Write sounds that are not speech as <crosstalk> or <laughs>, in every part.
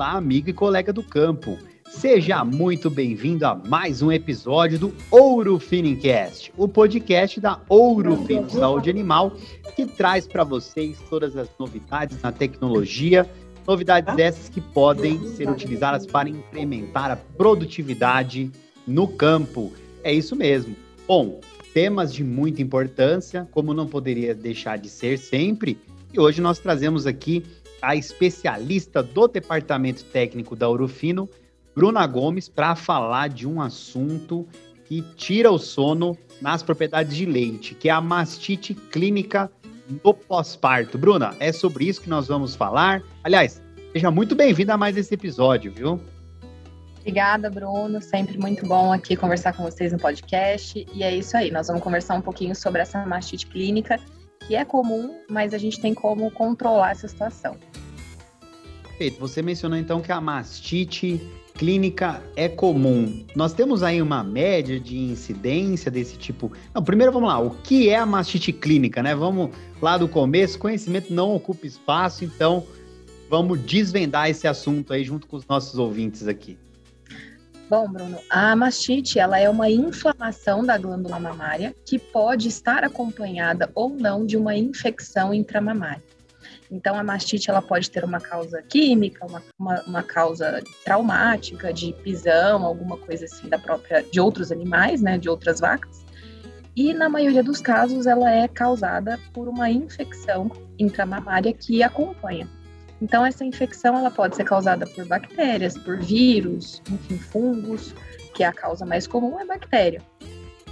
Olá, amigo e colega do campo. Seja muito bem-vindo a mais um episódio do Ouro Finicast, o podcast da Ouro Fino Saúde Animal, que traz para vocês todas as novidades na tecnologia, novidades essas que podem ser utilizadas para incrementar a produtividade no campo. É isso mesmo. Bom, temas de muita importância, como não poderia deixar de ser sempre, e hoje nós trazemos aqui a especialista do Departamento Técnico da Urufino, Bruna Gomes, para falar de um assunto que tira o sono nas propriedades de leite, que é a mastite clínica no pós-parto. Bruna, é sobre isso que nós vamos falar. Aliás, seja muito bem-vinda a mais esse episódio, viu? Obrigada, Bruno. Sempre muito bom aqui conversar com vocês no podcast. E é isso aí, nós vamos conversar um pouquinho sobre essa mastite clínica que é comum, mas a gente tem como controlar essa situação. Perfeito. Você mencionou então que a mastite clínica é comum. Nós temos aí uma média de incidência desse tipo. Não, primeiro vamos lá. O que é a mastite clínica, né? Vamos lá do começo. Conhecimento não ocupa espaço, então vamos desvendar esse assunto aí junto com os nossos ouvintes aqui. Bom, Bruno, a mastite ela é uma inflamação da glândula mamária que pode estar acompanhada ou não de uma infecção intramamária. Então, a mastite ela pode ter uma causa química, uma, uma, uma, causa traumática, de pisão, alguma coisa assim da própria de outros animais, né, de outras vacas. E na maioria dos casos, ela é causada por uma infecção intramamária que acompanha. Então, essa infecção ela pode ser causada por bactérias, por vírus, enfim, fungos, que é a causa mais comum é bactéria.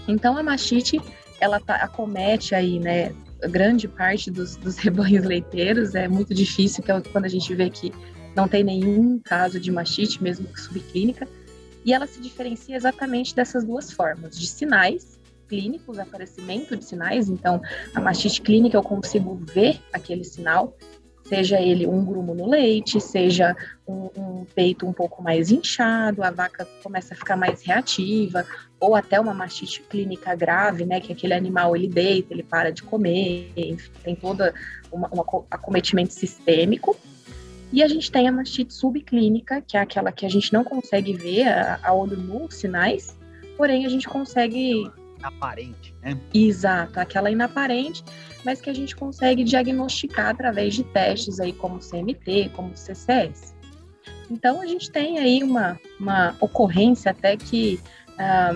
Então, a mastite, ela tá, acomete aí, né, grande parte dos, dos <laughs> rebanhos leiteiros. É muito difícil é quando a gente vê que não tem nenhum caso de mastite, mesmo subclínica. E ela se diferencia exatamente dessas duas formas, de sinais clínicos, aparecimento de sinais. Então, a mastite clínica eu consigo ver aquele sinal seja ele um grumo no leite, seja um, um, peito um pouco mais inchado, a vaca começa a ficar mais reativa, ou até uma mastite clínica grave, né, que aquele animal ele deita, ele para de comer, enfim, tem todo um acometimento sistêmico. E a gente tem a mastite subclínica, que é aquela que a gente não consegue ver a, a olho nu sinais, porém a gente consegue inaparente, né? Exato, aquela inaparente, mas que a gente consegue diagnosticar através de testes aí como CMT, como CCS. Então a gente tem aí uma, uma ocorrência até que ah,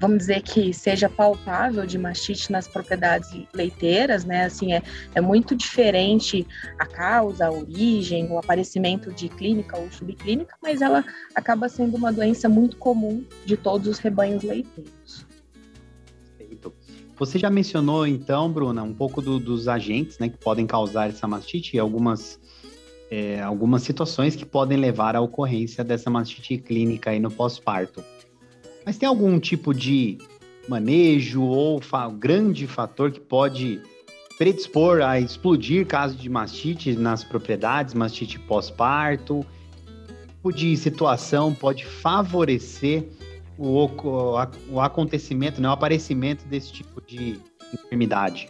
vamos dizer que seja palpável de mastite nas propriedades leiteiras, né? Assim, é, é muito diferente a causa, a origem, o aparecimento de clínica ou subclínica, mas ela acaba sendo uma doença muito comum de todos os rebanhos leiteiros. Perfeito. Você já mencionou, então, Bruna, um pouco do, dos agentes né, que podem causar essa mastite e algumas, é, algumas situações que podem levar à ocorrência dessa mastite clínica aí no pós-parto. Mas tem algum tipo de manejo ou fa grande fator que pode predispor a explodir casos de mastite nas propriedades, mastite pós-parto? Tipo de situação pode favorecer o, o, o acontecimento, né, o aparecimento desse tipo de enfermidade?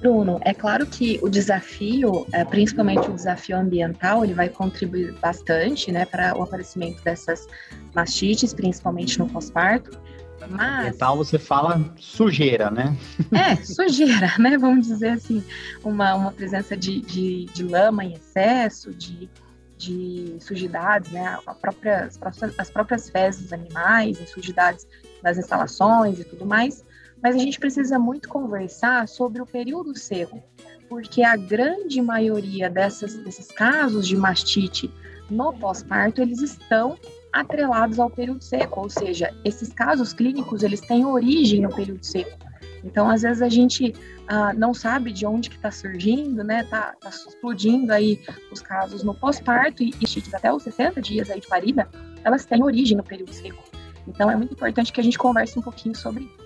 Bruno, é claro que o desafio, é, principalmente o desafio ambiental, ele vai contribuir bastante, né, para o aparecimento dessas mastites, principalmente no pós-parto. Mas... Ambiental você fala sujeira, né? É, sujeira, <laughs> né? Vamos dizer assim, uma, uma presença de, de, de lama em excesso, de, de sujidades, né? A própria, as, próprias, as próprias fezes dos animais, as sujidades das instalações e tudo mais mas a gente precisa muito conversar sobre o período seco, porque a grande maioria dessas, desses casos de mastite no pós-parto, eles estão atrelados ao período seco, ou seja, esses casos clínicos, eles têm origem no período seco. Então, às vezes a gente ah, não sabe de onde que está surgindo, né? Tá, tá, explodindo aí os casos no pós-parto e, e até os 60 dias aí de parida, elas têm origem no período seco. Então, é muito importante que a gente converse um pouquinho sobre isso.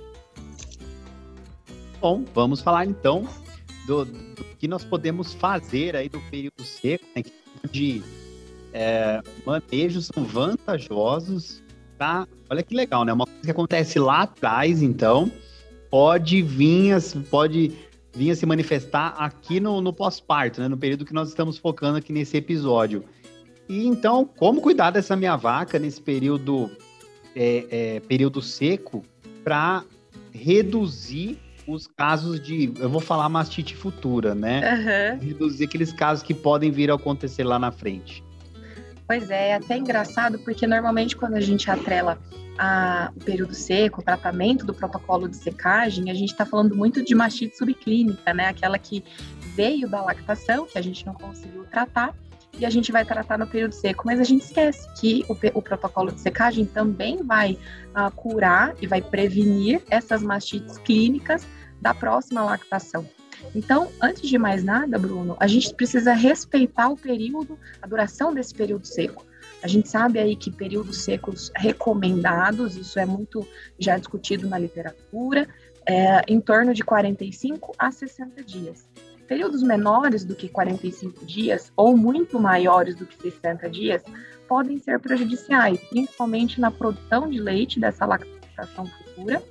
Bom, vamos falar então do, do que nós podemos fazer aí do período seco, né, de é, manejos são vantajosos, tá? Olha que legal, né? Uma coisa que acontece lá atrás, então, pode vir, pode vinha se manifestar aqui no, no pós-parto, né? No período que nós estamos focando aqui nesse episódio. E então, como cuidar dessa minha vaca nesse período, é, é, período seco para reduzir os casos de, eu vou falar mastite futura, né? Uhum. Reduzir aqueles casos que podem vir a acontecer lá na frente. Pois é, é até engraçado porque normalmente quando a gente atrela a, o período seco, o tratamento do protocolo de secagem, a gente está falando muito de mastite subclínica, né? Aquela que veio da lactação, que a gente não conseguiu tratar, e a gente vai tratar no período seco. Mas a gente esquece que o, o protocolo de secagem também vai uh, curar e vai prevenir essas mastites clínicas da próxima lactação. Então, antes de mais nada, Bruno, a gente precisa respeitar o período, a duração desse período seco. A gente sabe aí que períodos secos recomendados, isso é muito já discutido na literatura, é, em torno de 45 a 60 dias. Períodos menores do que 45 dias ou muito maiores do que 60 dias podem ser prejudiciais, principalmente na produção de leite dessa lactação futura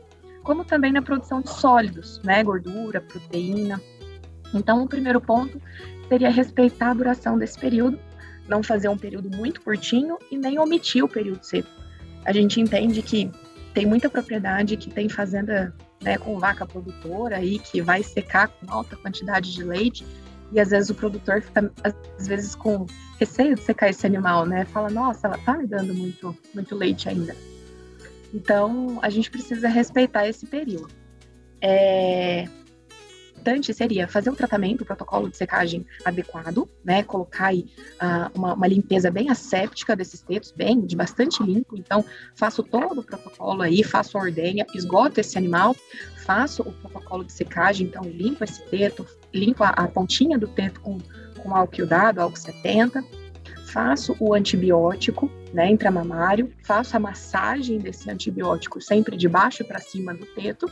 como também na produção de sólidos, né, gordura, proteína. Então, o primeiro ponto seria respeitar a duração desse período, não fazer um período muito curtinho e nem omitir o período seco. A gente entende que tem muita propriedade que tem fazenda né, com vaca produtora aí que vai secar com alta quantidade de leite e às vezes o produtor fica às vezes com receio de secar esse animal, né? Fala, nossa, ela tá me dando muito muito leite ainda. Então, a gente precisa respeitar esse período. É, importante seria fazer um tratamento, um protocolo de secagem adequado, né? Colocar aí uh, uma, uma, limpeza bem asséptica desses tetos, bem, de bastante limpo. Então, faço todo o protocolo aí, faço a ordenha, esgoto esse animal, faço o protocolo de secagem, então limpo esse teto, limpo a, a pontinha do teto com, com álcool dado, álcool 70, faço o antibiótico, né, intramamário, faço a massagem desse antibiótico sempre de baixo para cima do teto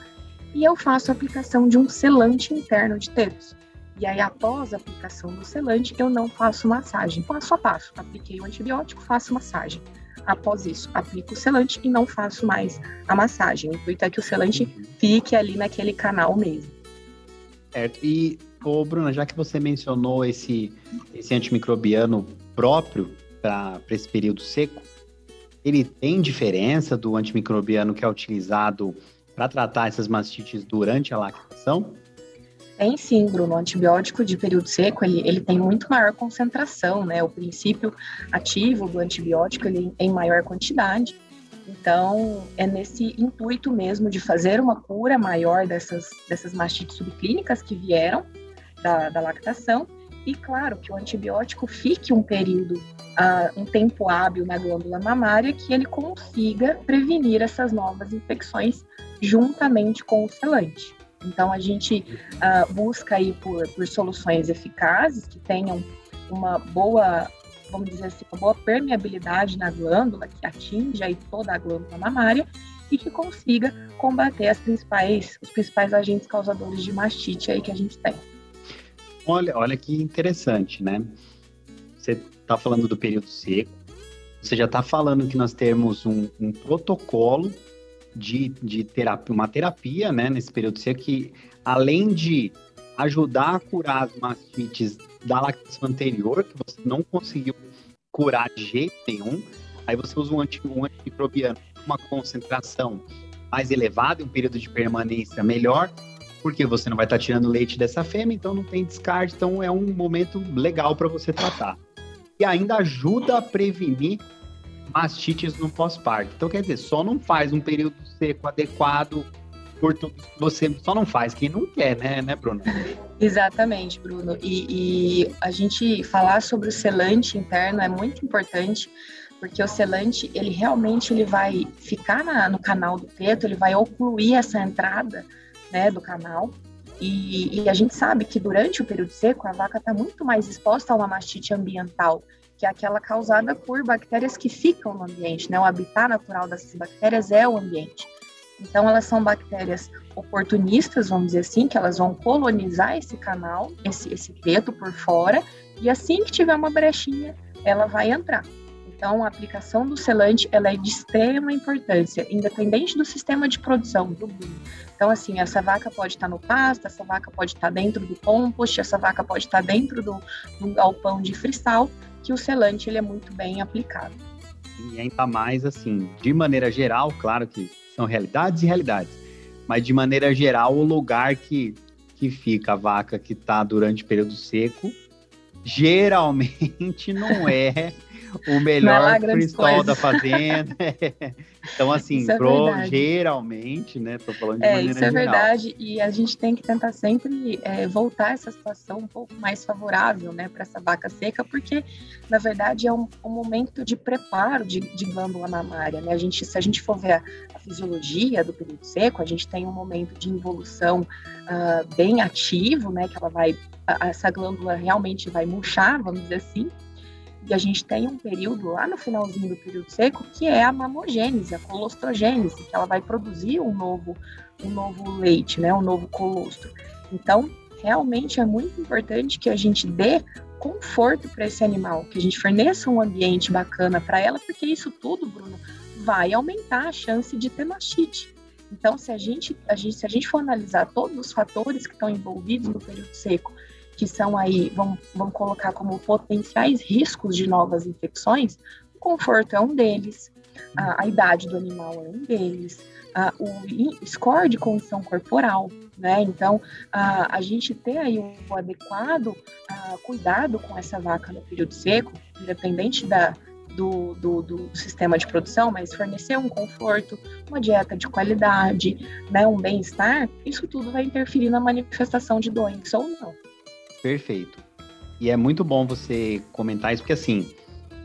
e eu faço a aplicação de um selante interno de tetos. E aí, após a aplicação do selante, eu não faço massagem. Passo a passo. Apliquei o antibiótico, faço massagem. Após isso, aplico o selante e não faço mais a massagem. O intuito é que o selante fique ali naquele canal mesmo. Certo. E, ô, Bruna, já que você mencionou esse, esse antimicrobiano próprio para esse período seco, ele tem diferença do antimicrobiano que é utilizado para tratar essas mastites durante a lactação? Tem sim, Bruno. O antibiótico de período seco, ele, ele tem muito maior concentração, né? O princípio ativo do antibiótico, ele é em maior quantidade. Então, é nesse intuito mesmo de fazer uma cura maior dessas, dessas mastites subclínicas que vieram da, da lactação e claro que o antibiótico fique um período, uh, um tempo hábil na glândula mamária que ele consiga prevenir essas novas infecções juntamente com o selante. Então a gente uh, busca aí por, por soluções eficazes que tenham uma boa, vamos dizer assim, uma boa permeabilidade na glândula, que atinja aí toda a glândula mamária e que consiga combater as principais, os principais agentes causadores de mastite aí que a gente tem. Olha, olha que interessante, né? Você está falando do período seco, você já está falando que nós temos um, um protocolo de, de terapia, uma terapia, né, nesse período seco, que além de ajudar a curar as mastites da lactação anterior, que você não conseguiu curar de jeito nenhum, aí você usa um, anti, um antimicrobiano com uma concentração mais elevada, um período de permanência melhor, porque você não vai estar tá tirando leite dessa fêmea, então não tem descarte, então é um momento legal para você tratar. E ainda ajuda a prevenir mastites no pós-parto. Então, quer dizer, só não faz um período seco adequado por tudo você só não faz quem não quer, né, né, Bruno? Exatamente, Bruno. E, e a gente falar sobre o selante interno é muito importante, porque o selante, ele realmente ele vai ficar na, no canal do teto, ele vai ocluir essa entrada né, do canal. E, e, a gente sabe que durante o período seco a vaca está muito mais exposta a uma mastite ambiental, que é aquela causada por bactérias que ficam no ambiente, né? O habitat natural dessas bactérias é o ambiente. Então elas são bactérias oportunistas, vamos dizer assim, que elas vão colonizar esse canal, esse, esse teto por fora, e assim que tiver uma brechinha, ela vai entrar. Então, a aplicação do selante ela é de extrema importância, independente do sistema de produção do Então, assim, essa vaca pode estar no pasto, essa vaca pode estar dentro do compost, essa vaca pode estar dentro do, do galpão de freestyle, que o selante ele é muito bem aplicado. E ainda mais, assim, de maneira geral, claro que são realidades e realidades, mas de maneira geral, o lugar que, que fica a vaca que está durante o período seco, geralmente não <laughs> é o melhor freestyle da fazenda. <laughs> então, assim, é pro, geralmente, né? Tô falando de é, maneira Isso é geral. verdade, e a gente tem que tentar sempre é, voltar essa situação um pouco mais favorável, né, para essa vaca seca, porque, na verdade, é um, um momento de preparo de, de, glândula mamária, né? A gente, se a gente for ver a, a, fisiologia do período seco, a gente tem um momento de involução uh, bem ativo, né? Que ela vai, a, essa glândula realmente vai murchar, vamos dizer assim, e a gente tem um período lá no finalzinho do período seco que é a mamogênese, a colostrogênese, que ela vai produzir um novo, um novo leite, né, um novo colostro. Então, realmente é muito importante que a gente dê conforto para esse animal, que a gente forneça um ambiente bacana para ela, porque isso tudo, Bruno, vai aumentar a chance de ter mastite. Então, se a gente, a gente, se a gente for analisar todos os fatores que estão envolvidos no período seco que são aí, vamos, vamos colocar como potenciais riscos de novas infecções, o conforto é um deles, a, a idade do animal é um deles, a, o score de condição corporal, né? Então, a, a gente ter aí o, o adequado cuidado com essa vaca no período seco, independente da, do, do, do, sistema de produção, mas fornecer um conforto, uma dieta de qualidade, né, um bem-estar, isso tudo vai interferir na manifestação de doença ou não. Perfeito. E é muito bom você comentar isso, porque assim,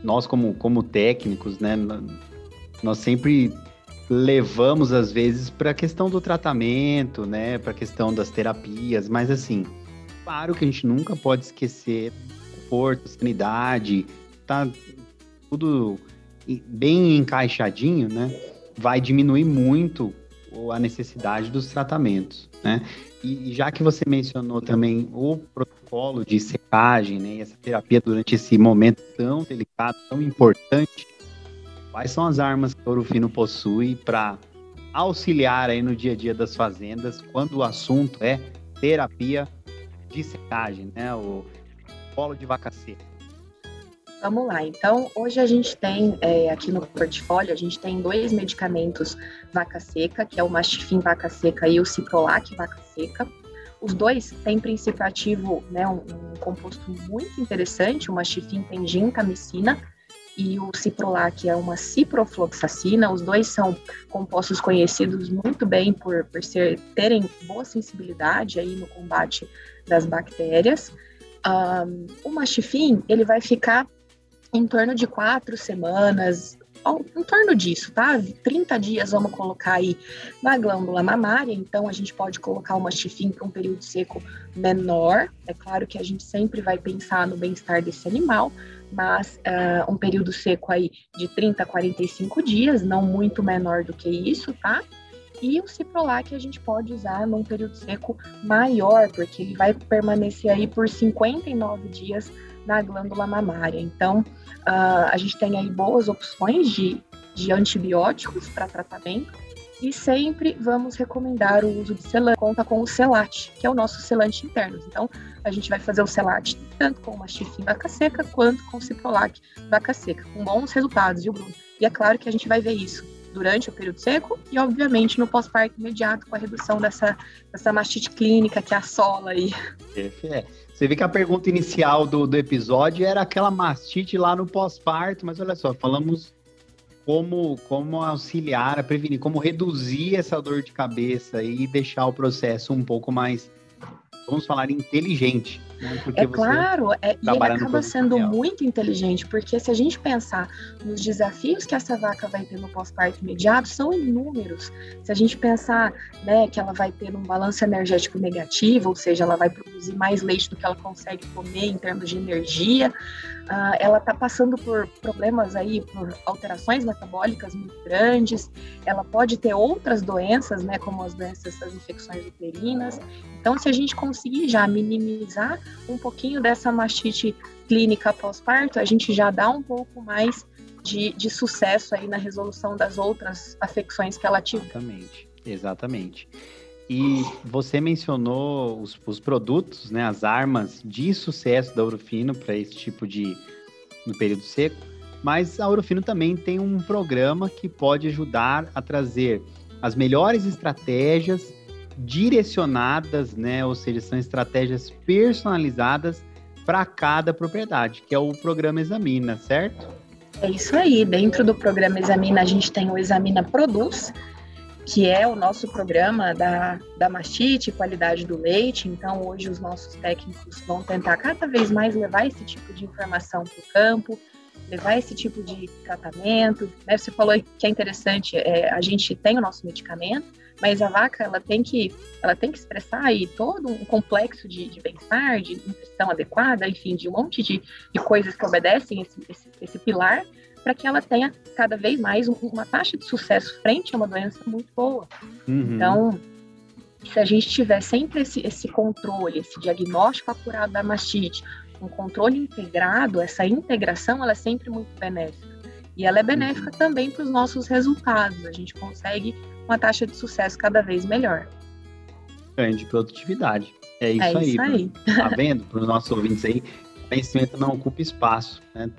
nós como, como técnicos, né, nós sempre levamos às vezes para a questão do tratamento, né, para a questão das terapias, mas assim, claro que a gente nunca pode esquecer conforto, sanidade, tá tudo bem encaixadinho, né? Vai diminuir muito a necessidade dos tratamentos, né? E já que você mencionou também o protocolo de secagem, né, e essa terapia durante esse momento tão delicado, tão importante, quais são as armas que o Ouro Fino possui para auxiliar aí no dia a dia das fazendas quando o assunto é terapia de secagem, né, o polo de vaca seca? Vamos lá, então hoje a gente tem é, aqui no portfólio, a gente tem dois medicamentos vaca seca, que é o Mastifim vaca seca e o Ciprolac vaca seca. Os dois têm princípio ativo, né, um, um composto muito interessante, o Mastifim tem gentamicina e o Ciprolac é uma ciprofloxacina. Os dois são compostos conhecidos muito bem por, por ser, terem boa sensibilidade aí no combate das bactérias. Um, o Mastifim, ele vai ficar em torno de quatro semanas, em torno disso, tá? 30 dias vamos colocar aí na glândula mamária, então a gente pode colocar uma chifim para um período seco menor. É claro que a gente sempre vai pensar no bem-estar desse animal, mas uh, um período seco aí de 30 a 45 dias, não muito menor do que isso, tá? E o ciprolac a gente pode usar num período seco maior, porque ele vai permanecer aí por 59 dias na glândula mamária. Então, uh, a gente tem aí boas opções de, de antibióticos para tratamento e sempre vamos recomendar o uso de selante, conta com o selate, que é o nosso selante interno. Então, a gente vai fazer o selate tanto com o mastifim vaca seca quanto com ciprolac vaca seca, com bons resultados, viu, Bruno? E é claro que a gente vai ver isso durante o período seco e, obviamente, no pós-parto imediato com a redução dessa, dessa mastite clínica que assola aí. É, você vê que a pergunta inicial do, do episódio era aquela mastite lá no pós-parto, mas olha só, falamos como, como auxiliar a prevenir, como reduzir essa dor de cabeça e deixar o processo um pouco mais, vamos falar, inteligente. Né? é claro, é, e ele acaba sendo muito inteligente, porque se a gente pensar nos desafios que essa vaca vai ter no pós-parto imediato, são inúmeros. Se a gente pensar né, que ela vai ter um balanço energético negativo, ou seja, ela vai produzir mais leite do que ela consegue comer em termos de energia, uh, ela está passando por problemas aí, por alterações metabólicas muito grandes, ela pode ter outras doenças, né, como as doenças, as infecções uterinas. Então, se a gente conseguir já minimizar um pouquinho dessa mastite clínica pós-parto, a gente já dá um pouco mais de, de sucesso aí na resolução das outras afecções que ela tiver. Exatamente, exatamente. E você mencionou os, os, produtos, né, as armas de sucesso da Urufino para esse tipo de no período seco, mas a Urufino também tem um programa que pode ajudar a trazer as melhores estratégias direcionadas, né, ou seja, são estratégias personalizadas para cada propriedade, que é o programa Examina, certo? É isso aí. Dentro do programa Examina, a gente tem o Examina Produz, que é o nosso programa da, da mastite, qualidade do leite. Então, hoje, os nossos técnicos vão tentar cada vez mais levar esse tipo de informação para o campo, levar esse tipo de tratamento. Né? Você falou que é interessante, é, a gente tem o nosso medicamento, mas a vaca ela tem que ela tem que expressar aí todo um complexo de, de bem-estar, de nutrição adequada, enfim, de um monte de, de coisas que obedecem esse, esse, esse pilar para que ela tenha cada vez mais uma taxa de sucesso frente a uma doença muito boa. Uhum. Então, se a gente tiver sempre esse, esse controle, esse diagnóstico acurado da mastite, um controle integrado, essa integração ela é sempre muito benéfica. E ela é benéfica uhum. também para os nossos resultados. A gente consegue uma taxa de sucesso cada vez melhor. Ganho de produtividade. É isso, é aí. Isso aí. Tá vendo? Para os nossos ouvintes aí, conhecimento não ocupa espaço. Né?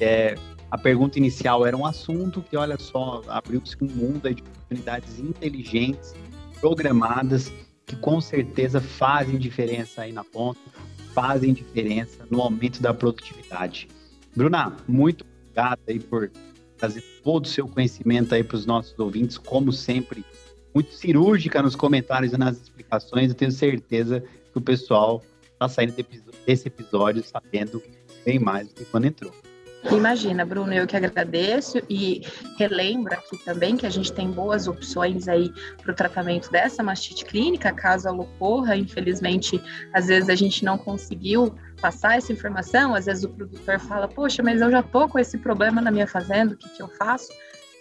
É, a pergunta inicial era um assunto que, olha só, abriu-se um mundo de oportunidades inteligentes, programadas, que com certeza fazem diferença aí na ponta, fazem diferença no aumento da produtividade. Bruna, muito obrigado aí por trazer todo o seu conhecimento aí para os nossos ouvintes, como sempre, muito cirúrgica nos comentários e nas explicações. Eu tenho certeza que o pessoal está saindo desse episódio sabendo bem mais do que quando entrou. Imagina, Bruno, eu que agradeço e relembro aqui também que a gente tem boas opções aí para o tratamento dessa mastite clínica, caso ela ocorra. Infelizmente, às vezes a gente não conseguiu passar essa informação, às vezes o produtor fala, poxa, mas eu já tô com esse problema na minha fazenda, o que, que eu faço?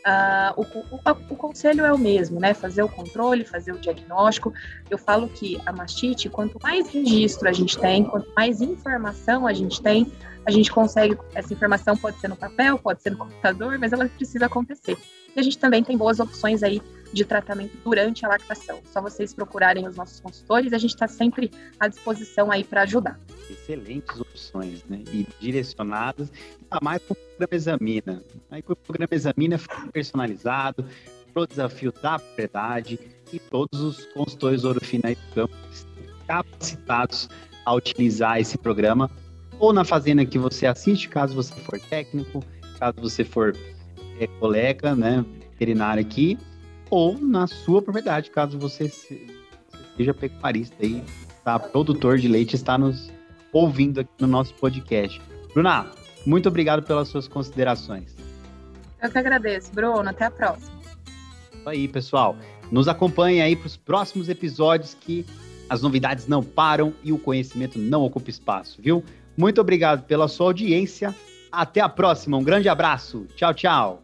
Uh, o, o, o, conselho é o mesmo, né? Fazer o controle, fazer o diagnóstico. Eu falo que a mastite, quanto mais registro a gente tem, quanto mais informação a gente tem, a gente consegue. Essa informação pode ser no papel, pode ser no computador, mas ela precisa acontecer. E a gente também tem boas opções aí de tratamento durante a lactação. Só vocês procurarem os nossos consultores, a gente está sempre à disposição aí para ajudar. Excelentes opções, né? E direcionadas, a mais com o programa Examina. Aí o programa Examina fica personalizado, para o desafio da propriedade e todos os consultores Orofina e campo capacitados a utilizar esse programa ou na fazenda que você assiste, caso você for técnico, caso você for é, colega, né, veterinário aqui, ou na sua propriedade, caso você, se, você seja pecuarista e tá, produtor de leite, está nos ouvindo aqui no nosso podcast. Bruna, muito obrigado pelas suas considerações. Eu que agradeço, Bruno. Até a próxima. Isso aí, pessoal. Nos acompanhe aí para os próximos episódios que as novidades não param e o conhecimento não ocupa espaço, viu? Muito obrigado pela sua audiência. Até a próxima. Um grande abraço. Tchau, tchau.